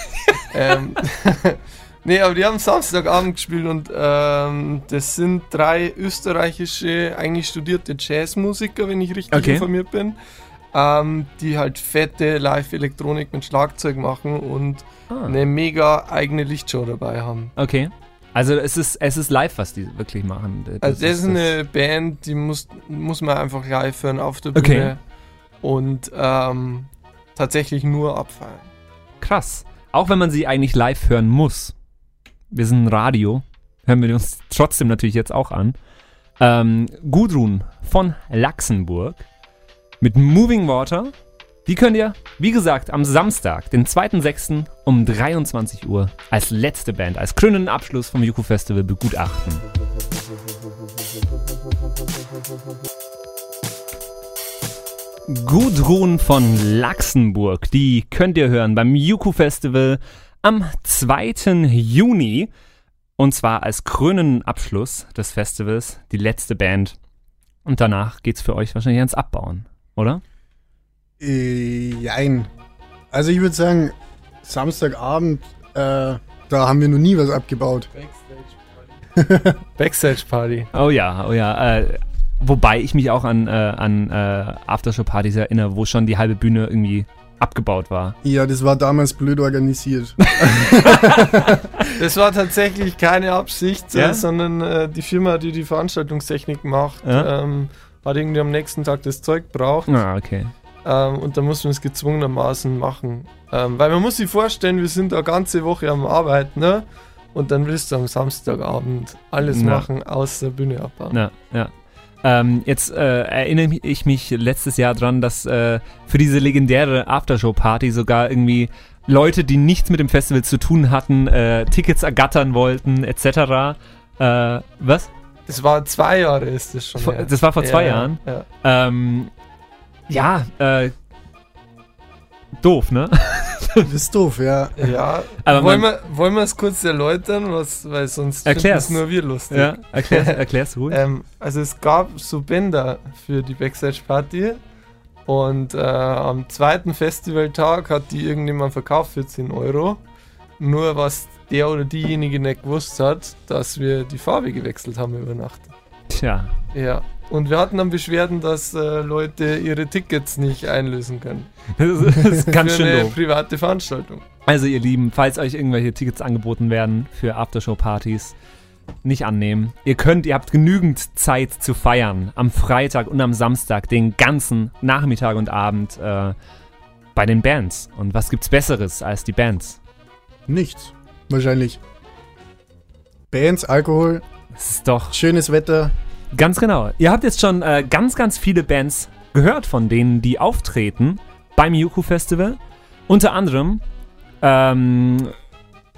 [SPEAKER 4] ähm, nee, aber die haben Samstagabend gespielt und ähm, das sind drei österreichische, eigentlich studierte Jazzmusiker, wenn ich richtig
[SPEAKER 2] Okay.
[SPEAKER 4] informiert bin, ähm, die halt fette Live-Elektronik mit Schlagzeug machen und
[SPEAKER 2] Ah.
[SPEAKER 4] eine mega eigene Lichtshow dabei haben.
[SPEAKER 2] Okay. Also es ist, es ist live, was die wirklich machen.
[SPEAKER 4] Also das ist eine Band, die muss, muss man einfach live hören auf der
[SPEAKER 2] Okay.
[SPEAKER 4] Bühne und ähm, tatsächlich nur abfeiern.
[SPEAKER 2] krass. Auch wenn man sie eigentlich live hören muss. Wir sind ein Radio. Hören wir uns trotzdem natürlich jetzt auch an. Ähm, Gudrun von Luxemburg mit Moving Water. Die könnt ihr, wie gesagt, am Samstag, den 2.6. um 23 Uhr als letzte Band, als krönenden Abschluss vom Yuku Festival begutachten. Gudrun von Luxemburg, die könnt ihr hören beim Yuku Festival am 2. Juni. Und zwar als krönenden Abschluss des Festivals, die letzte Band. Und danach geht's für euch wahrscheinlich ans Abbauen, oder?
[SPEAKER 3] Äh, jein. Also ich würde sagen, Samstagabend, äh, da haben wir noch nie was abgebaut.
[SPEAKER 4] Backstage Party. <laughs>
[SPEAKER 2] Oh ja, oh ja. Äh, wobei ich mich auch an, äh, an äh, Aftershow-Partys erinnere, wo schon die halbe Bühne irgendwie abgebaut war.
[SPEAKER 3] Ja, das war damals blöd organisiert. <laughs>
[SPEAKER 4] Das war tatsächlich keine Absicht,
[SPEAKER 2] Ja?
[SPEAKER 4] äh, sondern äh, die Firma, die die Veranstaltungstechnik macht,
[SPEAKER 2] Ja?
[SPEAKER 4] ähm, hat irgendwie am nächsten Tag das Zeug braucht
[SPEAKER 2] Ah, okay.
[SPEAKER 4] ähm, und da mussten wir es gezwungenermaßen machen. Ähm, weil man muss sich vorstellen, wir sind eine ganze Woche am Arbeiten, ne? Und dann willst du am Samstagabend alles
[SPEAKER 2] Ja.
[SPEAKER 4] machen, außer Bühne abbauen.
[SPEAKER 2] Ja, ja. Ähm, jetzt äh, erinnere ich mich letztes Jahr dran, dass äh, für diese legendäre Aftershow-Party sogar irgendwie Leute, die nichts mit dem Festival zu tun hatten, äh, Tickets ergattern wollten, etc. Äh, was?
[SPEAKER 4] Das war zwei Jahre, ist das schon.
[SPEAKER 2] Vor, das war vor zwei
[SPEAKER 4] Ja,
[SPEAKER 2] Jahren.
[SPEAKER 4] Ja.
[SPEAKER 2] Ähm, ja, äh, doof, ne? <laughs> <laughs>
[SPEAKER 3] Das ist doof, ja.
[SPEAKER 4] Ja,
[SPEAKER 2] Aber
[SPEAKER 4] wollen,
[SPEAKER 2] man-
[SPEAKER 4] wir, wollen wir es kurz erläutern, was, weil sonst
[SPEAKER 2] Erklär's.
[SPEAKER 4] nur wir lustig.
[SPEAKER 2] Ja, erklär's, <laughs> erklär's ruhig.
[SPEAKER 4] Ähm, also es gab so Bänder für die Backstage-Party und äh, am zweiten Festivaltag hat die irgendjemand verkauft für 10 Euro. Nur was der oder diejenige nicht gewusst hat, dass wir die Farbe gewechselt haben über Nacht.
[SPEAKER 2] Tja,
[SPEAKER 4] Ja. Und wir hatten dann Beschwerden, dass äh, Leute ihre Tickets nicht einlösen können.
[SPEAKER 2] das ist ganz
[SPEAKER 4] für
[SPEAKER 2] schön
[SPEAKER 4] eine
[SPEAKER 2] doof.
[SPEAKER 4] private Veranstaltung.
[SPEAKER 2] Also ihr Lieben, falls euch irgendwelche Tickets angeboten werden für Aftershow-Partys, nicht annehmen. Ihr könnt, ihr habt genügend Zeit zu feiern. Am Freitag und am Samstag, den ganzen Nachmittag und Abend äh, bei den Bands. Und was gibt's Besseres als die Bands?
[SPEAKER 3] Nichts. Wahrscheinlich. Bands, Alkohol,
[SPEAKER 2] Das ist doch
[SPEAKER 3] schönes Wetter.
[SPEAKER 2] Ganz genau. Ihr habt jetzt schon äh, ganz, ganz viele Bands gehört von denen, die auftreten beim Yuku Festival. Unter anderem ähm,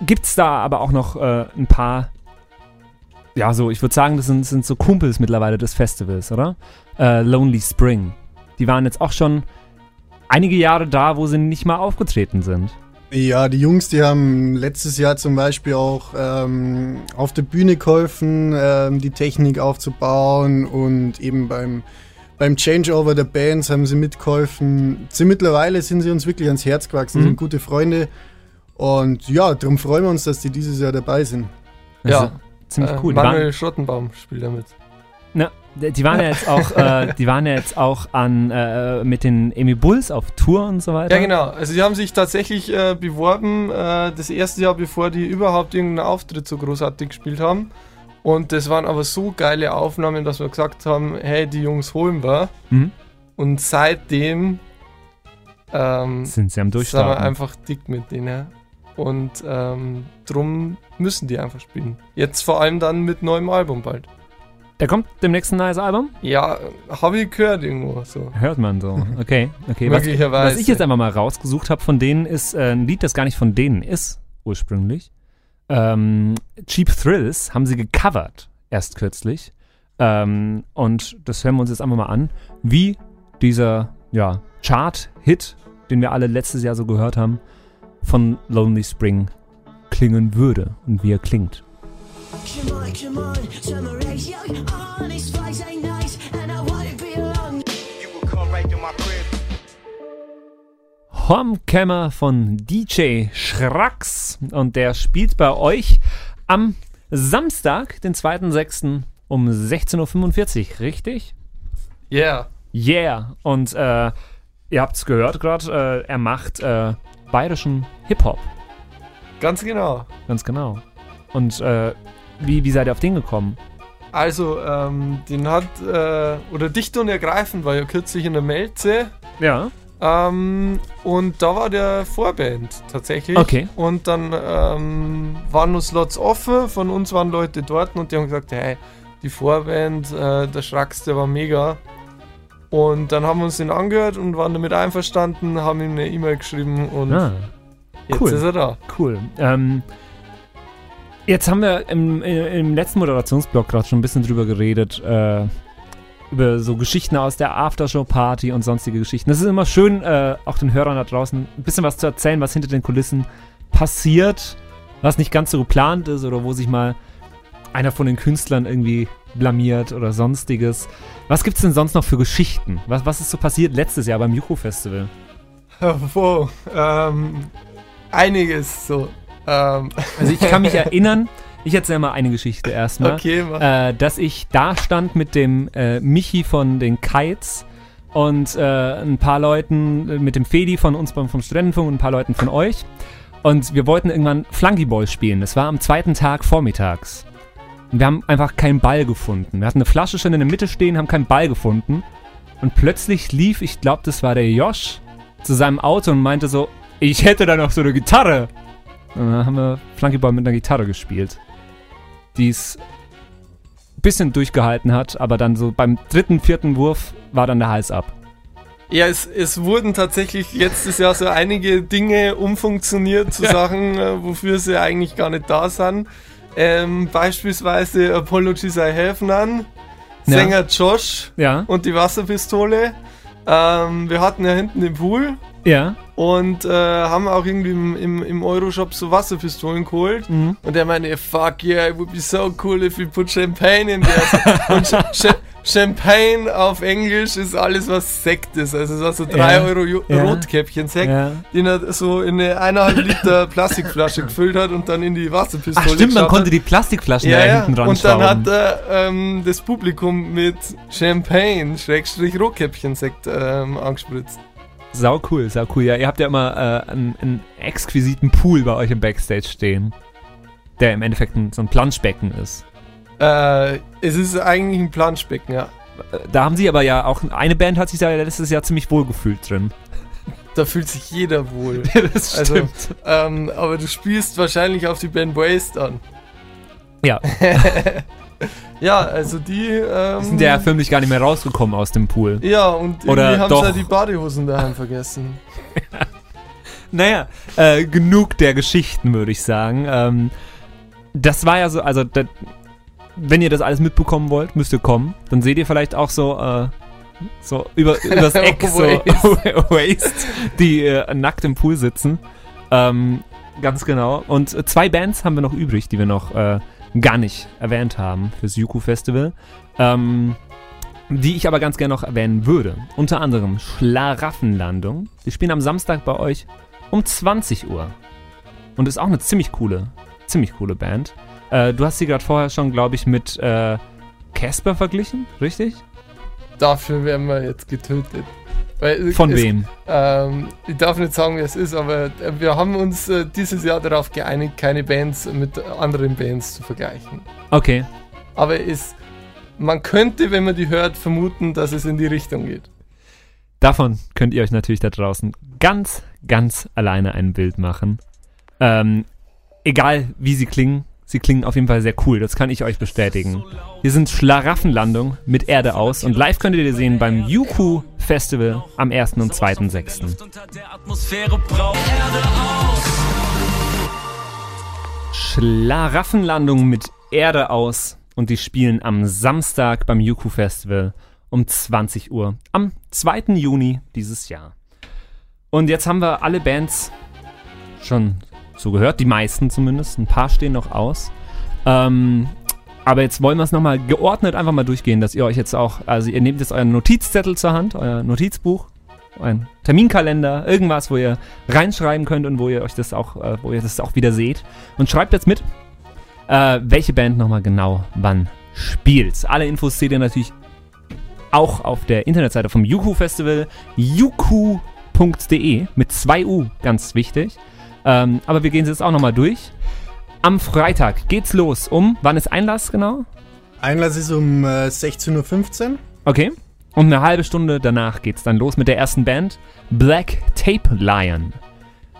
[SPEAKER 2] gibt es da aber auch noch äh, ein paar, ja, so, ich würde sagen, das sind, sind so Kumpels mittlerweile des Festivals, oder? Äh, Lonely Spring. Die waren jetzt auch schon einige Jahre da, wo sie nicht mal aufgetreten sind.
[SPEAKER 3] Ja, die Jungs, die haben letztes Jahr zum Beispiel auch ähm, auf der Bühne geholfen, ähm, die Technik aufzubauen und eben beim, beim Changeover der Bands haben sie mitgeholfen. Sie, mittlerweile sind sie uns wirklich ans Herz gewachsen,
[SPEAKER 2] Mhm.
[SPEAKER 3] sind gute Freunde und ja, darum freuen wir uns, dass die dieses Jahr dabei sind.
[SPEAKER 2] Das
[SPEAKER 4] Ja.
[SPEAKER 2] ist ziemlich
[SPEAKER 4] Äh,
[SPEAKER 2] cool. Waren,
[SPEAKER 4] Manuel Schottenbaum spielt damit.
[SPEAKER 2] Die waren ja jetzt auch, äh, die waren ja jetzt auch an äh, mit den Amy Bulls auf Tour und so weiter.
[SPEAKER 4] Ja, genau. Also die haben sich tatsächlich äh, beworben, äh, das erste Jahr, bevor die überhaupt irgendeinen Auftritt so großartig gespielt haben. Und das waren aber so geile Aufnahmen, dass wir gesagt haben, hey, die Jungs holen wir.
[SPEAKER 2] Mhm.
[SPEAKER 4] Und seitdem ähm,
[SPEAKER 2] Sind sie am
[SPEAKER 4] sind wir
[SPEAKER 2] Durchstarten.
[SPEAKER 4] einfach dick mit denen. Und ähm, drum müssen die einfach spielen. Jetzt vor allem dann mit neuem Album bald.
[SPEAKER 2] Da kommt demnächst ein neues Album?
[SPEAKER 4] Ja, habe ich gehört irgendwo so.
[SPEAKER 2] Hört man so. Okay, okay. Was, was ich jetzt einfach mal rausgesucht habe von denen ist äh, ein Lied, das gar nicht von denen ist, ursprünglich. Ähm, Cheap Thrills haben sie gecovert, erst kürzlich. Ähm, und das hören wir uns jetzt einfach mal an, wie dieser ja, Chart-Hit, den wir alle letztes Jahr so gehört haben, von Lonely Spring klingen würde und wie er klingt.
[SPEAKER 9] Come on, come on, turn the radio on. This place ain't nice, and I wanna be alone.
[SPEAKER 8] You will come right to my crib.
[SPEAKER 2] Homecammer von DJ Schrax und der spielt bei euch am Samstag, den 2.6. um 16.45 Uhr, richtig?
[SPEAKER 4] Yeah.
[SPEAKER 2] Yeah. Und äh, ihr habt es gehört gerade, äh, er macht äh, bayerischen Hip-Hop,
[SPEAKER 4] Ganz genau.
[SPEAKER 2] ganz genau. Und äh, wie, wie seid ihr auf den gekommen?
[SPEAKER 4] Also, ähm, den hat, äh, oder Dicht und Ergreifend war ja kürzlich in der Melze.
[SPEAKER 2] Ja.
[SPEAKER 4] Ähm, und da war der Vorband tatsächlich.
[SPEAKER 2] Okay.
[SPEAKER 4] Und dann ähm, waren nur Slots offen, von uns waren Leute dort und die haben gesagt, hey, die Vorband, äh, der Schrax, der war mega. Und dann haben wir uns den angehört und waren damit einverstanden, haben ihm eine E-Mail geschrieben und
[SPEAKER 2] Ah,
[SPEAKER 4] jetzt
[SPEAKER 2] cool.
[SPEAKER 4] ist er da.
[SPEAKER 2] cool. Ähm, jetzt haben wir im, im letzten Moderationsblock gerade schon ein bisschen drüber geredet, äh, über so Geschichten aus der Aftershow-Party und sonstige Geschichten. Das ist immer schön, äh, auch den Hörern da draußen ein bisschen was zu erzählen, was hinter den Kulissen passiert, was nicht ganz so geplant ist oder wo sich mal einer von den Künstlern irgendwie blamiert oder sonstiges. Was gibt's denn sonst noch für Geschichten? Was, was ist so passiert letztes Jahr beim Juko-Festival? <laughs>
[SPEAKER 4] Wow, ähm, einiges so. Ähm,
[SPEAKER 2] Also ich kann mich erinnern, ich erzähle mal eine Geschichte erstmal.
[SPEAKER 4] okay,
[SPEAKER 2] äh, dass ich da stand mit dem äh, Michi von den Kites und äh, ein paar Leuten, äh, mit dem Fedi von uns beim, vom Studentenfunk und ein paar Leuten von euch. Und wir wollten irgendwann Flunkyball spielen. Das war am zweiten Tag vormittags. Und wir haben einfach keinen Ball gefunden. Wir hatten eine Flasche schon in der Mitte stehen, haben keinen Ball gefunden. Und plötzlich lief, ich glaube, das war der Josh, zu seinem Auto und meinte so, ich hätte da noch so eine Gitarre. Und dann haben wir Flunkyball mit einer Gitarre gespielt. Die es ein bisschen durchgehalten hat, aber dann so beim dritten, vierten Wurf war dann der Hals ab.
[SPEAKER 4] Ja, es, es wurden tatsächlich letztes Jahr so einige Dinge umfunktioniert zu Sachen, äh, wofür sie eigentlich gar nicht da sind. Ähm, beispielsweise Apologies I Have None,
[SPEAKER 2] Ja.
[SPEAKER 4] Sänger Josh
[SPEAKER 2] Ja,
[SPEAKER 4] und die Wasserpistole. Ähm, wir hatten ja hinten den Pool
[SPEAKER 2] ja.
[SPEAKER 4] und äh, haben auch irgendwie im, im, im Euroshop so Wasserpistolen geholt.
[SPEAKER 2] Mhm.
[SPEAKER 4] Und der meinte, fuck yeah, it would be so cool if we put champagne in there. <laughs> und Ch Ch Champagne auf Englisch ist alles, was Sekt ist. Also es war so 3
[SPEAKER 2] Ja,
[SPEAKER 4] Euro
[SPEAKER 2] ja.
[SPEAKER 4] Rotkäppchen-Sekt,
[SPEAKER 2] ja.
[SPEAKER 4] den er so in eine eineinhalb Liter Plastikflasche gefüllt hat und dann in die Wasserpistole
[SPEAKER 2] Ach stimmt, man konnte
[SPEAKER 4] hat.
[SPEAKER 2] die Plastikflaschen
[SPEAKER 4] ja,
[SPEAKER 2] da hinten dran
[SPEAKER 4] Und dann
[SPEAKER 2] schrauben.
[SPEAKER 4] hat er ähm, das Publikum mit Champagne, Schrägstrich Rotkäppchen-Sekt ähm, angespritzt.
[SPEAKER 2] Sau cool, sau cool. Ja, ihr habt ja immer äh, einen, einen exquisiten Pool bei euch im Backstage stehen, der im Endeffekt ein, so ein Planschbecken ist.
[SPEAKER 4] Äh, es ist eigentlich ein Planschbecken, ja.
[SPEAKER 2] Da haben sie aber ja auch, eine Band hat sich da letztes Jahr ziemlich wohl gefühlt drin.
[SPEAKER 4] Da fühlt sich jeder wohl. <laughs>
[SPEAKER 2] das
[SPEAKER 4] Also, ähm, aber du spielst wahrscheinlich auf die Band Waste an.
[SPEAKER 2] Ja. <laughs>
[SPEAKER 4] ja, also die. Ähm,
[SPEAKER 2] Die sind ja förmlich gar nicht mehr rausgekommen aus dem Pool.
[SPEAKER 4] Ja, und
[SPEAKER 2] Oder
[SPEAKER 4] haben sie ja die Badehosen daheim vergessen. <laughs>
[SPEAKER 2] Naja, äh, genug der Geschichten, würde ich sagen. Ähm, das war ja so, also da, wenn ihr das alles mitbekommen wollt, müsst ihr kommen. Dann seht ihr vielleicht auch so, äh, so über, <laughs> übers Eck so <laughs> Waste, die äh, nackt im Pool sitzen. Ähm, ganz genau. Und zwei Bands haben wir noch übrig, die wir noch äh, gar nicht erwähnt haben fürs Yuku Festival. Ähm, die ich aber ganz gerne noch erwähnen würde. Unter anderem Schlaraffenlandung. Die spielen am Samstag bei euch um 20 Uhr. Und ist auch eine ziemlich coole, ziemlich coole Band. Äh, du hast sie gerade vorher schon, glaube ich, mit äh, Casper verglichen, richtig?
[SPEAKER 4] Dafür werden wir jetzt getötet. Weil
[SPEAKER 2] Von
[SPEAKER 4] es,
[SPEAKER 2] wem?
[SPEAKER 4] Ähm, ich darf nicht sagen, wer es ist, aber äh, wir haben uns äh, dieses Jahr darauf geeinigt, keine Bands mit anderen Bands zu vergleichen.
[SPEAKER 2] Okay.
[SPEAKER 4] Aber es, man könnte, wenn man die hört, vermuten, dass es in die Richtung geht.
[SPEAKER 2] Davon könnt ihr euch natürlich da draußen ganz, ganz alleine ein Bild machen. Ähm, egal wie sie klingen, sie klingen auf jeden Fall sehr cool, das kann ich euch bestätigen. Hier sind Schlaraffenlandung mit Erde aus und live könnt ihr sehen beim Yuku Festival am 1. und 2.6.
[SPEAKER 7] Unter der Atmosphäre braucht Erde aus.
[SPEAKER 2] Schlaraffenlandung mit Erde aus und die spielen am Samstag beim Yuku Festival um 20 Uhr am 2. Juni dieses Jahr. Und jetzt haben wir alle Bands schon so gehört, die meisten zumindest, ein paar stehen noch aus. Ähm, aber jetzt wollen wir es nochmal geordnet einfach mal durchgehen, dass ihr euch jetzt auch, also ihr nehmt jetzt euren Notizzettel zur Hand, euer Notizbuch, euren Terminkalender, irgendwas, wo ihr reinschreiben könnt und wo ihr euch das auch, äh, wo ihr das auch wieder seht. Und schreibt jetzt mit, äh, welche Band nochmal genau wann spielt. Alle Infos seht ihr natürlich auch auf der Internetseite vom Yuku Festival, yuku.de mit zwei U, ganz wichtig. Ähm, aber wir gehen sie jetzt auch nochmal durch. Am Freitag geht's los um, wann ist Einlass genau?
[SPEAKER 3] Einlass ist um äh, 16.15 Uhr.
[SPEAKER 2] Okay. Und eine halbe Stunde danach geht's dann los mit der ersten Band, Black Tape Lion.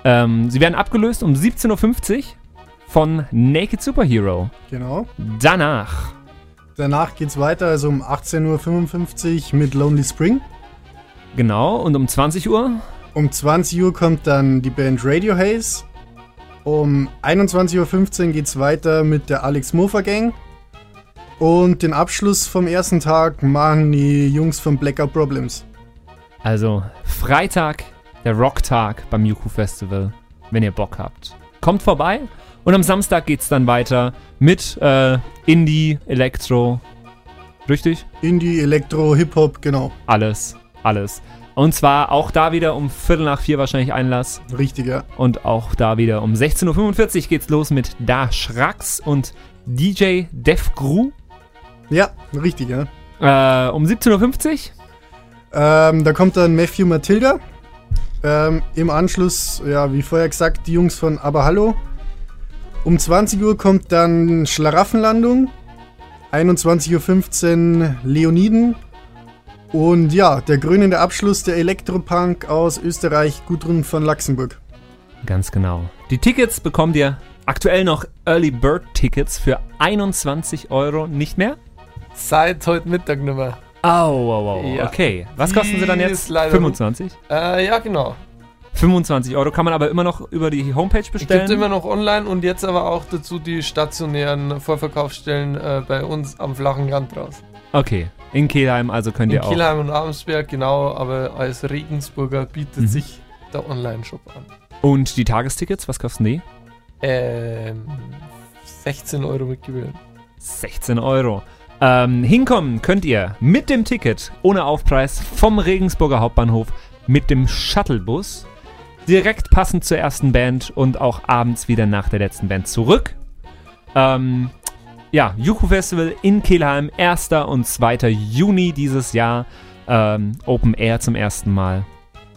[SPEAKER 2] Ähm, sie werden abgelöst um 17.50 Uhr von Naked Superhero.
[SPEAKER 3] Genau.
[SPEAKER 2] Danach,
[SPEAKER 3] Danach geht's weiter, also um 18.55 Uhr mit Lonely Spring.
[SPEAKER 2] genau, und um 20 Uhr,
[SPEAKER 3] Um 20 Uhr kommt dann die Band Radio Haze. Um 21.15 Uhr geht's weiter mit der Alex Mofa Gang. Und den Abschluss vom ersten Tag machen die Jungs von Blackout Problems.
[SPEAKER 2] also Freitag, der Rocktag beim Yuku Festival, wenn ihr Bock habt. Kommt vorbei und am Samstag geht's dann weiter mit äh, Indie, Elektro. Richtig?
[SPEAKER 3] Indie, Elektro, Hip-Hop, genau.
[SPEAKER 2] Alles, alles. Und zwar auch da wieder um Viertel nach vier wahrscheinlich Einlass.
[SPEAKER 3] Richtig, ja.
[SPEAKER 2] Und auch da wieder um 16.45 Uhr geht's los mit Da Schrax und DJ Def Gru.
[SPEAKER 3] Ja, richtig, ja.
[SPEAKER 2] Äh, um 17.50 Uhr.
[SPEAKER 3] Ähm, da kommt dann Matthew Matilda. Ähm, Im Anschluss, ja, wie vorher gesagt, die Jungs von Aber Hallo. Um 20 Uhr kommt dann Schlaraffenlandung. 21.15 Uhr Leoniden. Und ja, der grünende Abschluss der Elektropunk aus Österreich, Gudrun von Luxemburg.
[SPEAKER 2] Ganz genau. Die Tickets bekommt ihr aktuell noch Early Bird Tickets für 21 Euro, nicht mehr?
[SPEAKER 4] Seit heute Mittag nicht mehr.
[SPEAKER 2] Au, au, au.
[SPEAKER 4] Ja.
[SPEAKER 2] Okay. Was kosten sie dann
[SPEAKER 4] Die
[SPEAKER 2] jetzt?
[SPEAKER 4] ist leider-
[SPEAKER 2] 25?
[SPEAKER 4] Äh, ja, genau.
[SPEAKER 2] 25 Euro kann man aber immer noch über die Homepage
[SPEAKER 4] Es
[SPEAKER 2] bestellen.
[SPEAKER 4] gibt immer noch online und jetzt aber auch dazu die stationären Vorverkaufsstellen äh, bei uns am flachen Land draußen.
[SPEAKER 2] Okay. In Kelheim also könnt
[SPEAKER 4] In
[SPEAKER 2] ihr auch.
[SPEAKER 4] Kielheim und Abensberg, genau, aber als Regensburger bietet
[SPEAKER 2] Mhm.
[SPEAKER 4] sich der Online-Shop an.
[SPEAKER 2] Und die Tagestickets, was kosten die?
[SPEAKER 4] Ähm, 16 Euro mit Gebühren.
[SPEAKER 2] 16 Euro. Ähm, hinkommen könnt ihr mit dem Ticket ohne Aufpreis vom Regensburger Hauptbahnhof mit dem Shuttlebus direkt passend zur ersten Band und auch abends wieder nach der letzten Band zurück. Ähm, ja, Yuku Festival in Kelheim, 1. und 2. Juni dieses Jahr. Ähm, Open Air zum ersten Mal.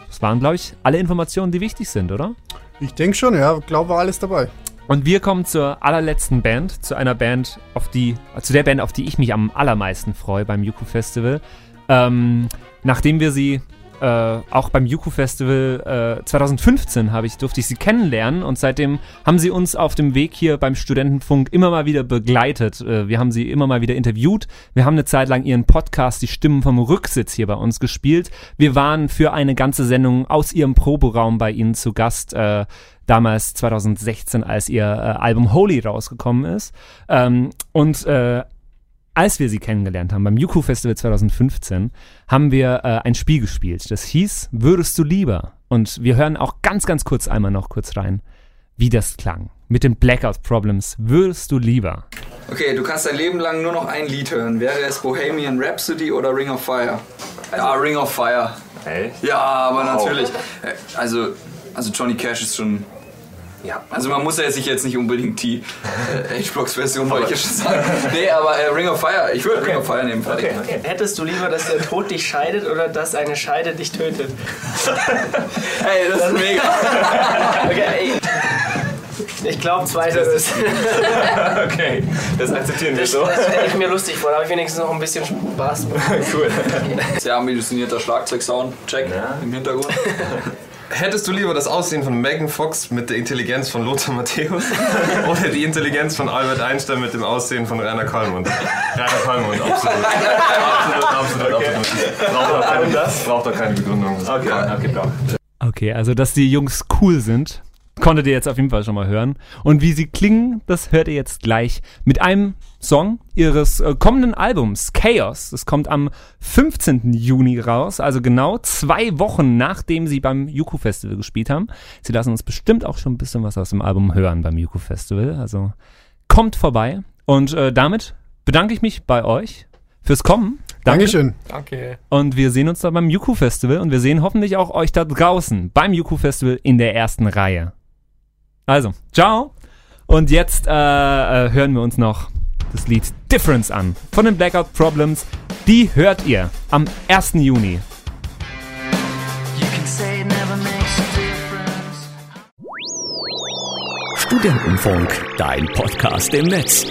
[SPEAKER 2] Das waren, glaube ich, alle Informationen, die wichtig sind, oder?
[SPEAKER 3] Ich denke schon, ja, glaube war alles dabei.
[SPEAKER 2] Und wir kommen zur allerletzten Band, zu einer Band, auf die, zu der Band, auf die ich mich am allermeisten freue beim Yuku Festival. Ähm, nachdem wir sie äh, auch beim Yuku Festival äh, 2015 habe ich, durfte ich sie kennenlernen und seitdem haben sie uns auf dem Weg hier beim Studentenfunk immer mal wieder begleitet. Äh, wir haben sie immer mal wieder interviewt. Wir haben eine Zeit lang ihren Podcast Die Stimmen vom Rücksitz hier bei uns gespielt. Wir waren für eine ganze Sendung aus ihrem Proberaum bei ihnen zu Gast. Äh, damals 2016, als ihr äh, Album Holy rausgekommen ist. Ähm, und äh, als wir sie kennengelernt haben beim Yuku Festival 2015, haben wir äh, ein Spiel gespielt. Das hieß Würdest du lieber? Und wir hören auch ganz, ganz kurz einmal noch kurz rein, wie das klang. Mit den Blackout Problems. Würdest du lieber?
[SPEAKER 10] Okay, du kannst dein Leben lang nur noch ein Lied hören. Wäre es Bohemian Rhapsody oder Ring of Fire? ja, Ring of Fire.
[SPEAKER 11] Echt?
[SPEAKER 10] Ja, aber
[SPEAKER 11] Wow.
[SPEAKER 10] natürlich. Äh, Also, also Johnny Cash ist schon Ja, also man muss ja sich jetzt nicht unbedingt die äh, H-Blocks-Version, wollte ich ja schon sagen. Nee, aber äh, Ring of Fire, ich würde Ring of Fire nehmen, fertig.
[SPEAKER 11] Okay. Hättest du lieber, dass der Tod dich scheidet oder dass eine Scheide dich tötet? <laughs>
[SPEAKER 10] Ey, das ist mega. <laughs>
[SPEAKER 11] Okay, ey. Ich glaube, zweiteres. <laughs>
[SPEAKER 12] okay, das akzeptieren wir so.
[SPEAKER 11] das stelle ich mir lustig vor. Da habe ich wenigstens noch ein bisschen Spaß mit.
[SPEAKER 12] cool.
[SPEAKER 10] Sehr ambitionierter Schlagzeug-Sound, check im Hintergrund.
[SPEAKER 12] Hättest du lieber das Aussehen von Megan Fox mit der Intelligenz von Lothar Matthäus <laughs> oder die Intelligenz von Albert Einstein mit dem Aussehen von Rainer Kallmund? Rainer Kallmund, absolut. absolut, absolut, absolut. Braucht doch keine, das braucht doch keine Begründung. Okay, okay, klar.
[SPEAKER 2] Okay, also dass die Jungs cool sind, konntet ihr jetzt auf jeden Fall schon mal hören. Und wie sie klingen, das hört ihr jetzt gleich mit einem Song ihres äh, kommenden Albums Chaos. Das kommt am 15. Juni raus, also genau zwei Wochen nachdem sie beim Yuku Festival gespielt haben. Sie lassen uns bestimmt auch schon ein bisschen was aus dem Album hören beim Yuku Festival. Also kommt vorbei. Und äh, damit bedanke ich mich bei euch fürs Kommen. Danke.
[SPEAKER 3] Dankeschön.
[SPEAKER 4] Danke.
[SPEAKER 2] Und wir sehen uns da beim Yuku Festival und wir sehen hoffentlich auch euch da draußen beim Yuku Festival in der ersten Reihe. Also, ciao. Und jetzt äh, äh, hören wir uns noch das Lied Difference an von den Blackout Problems. Die hört ihr am 1. Juni.
[SPEAKER 1] Studentenfunk, dein Podcast im Netz.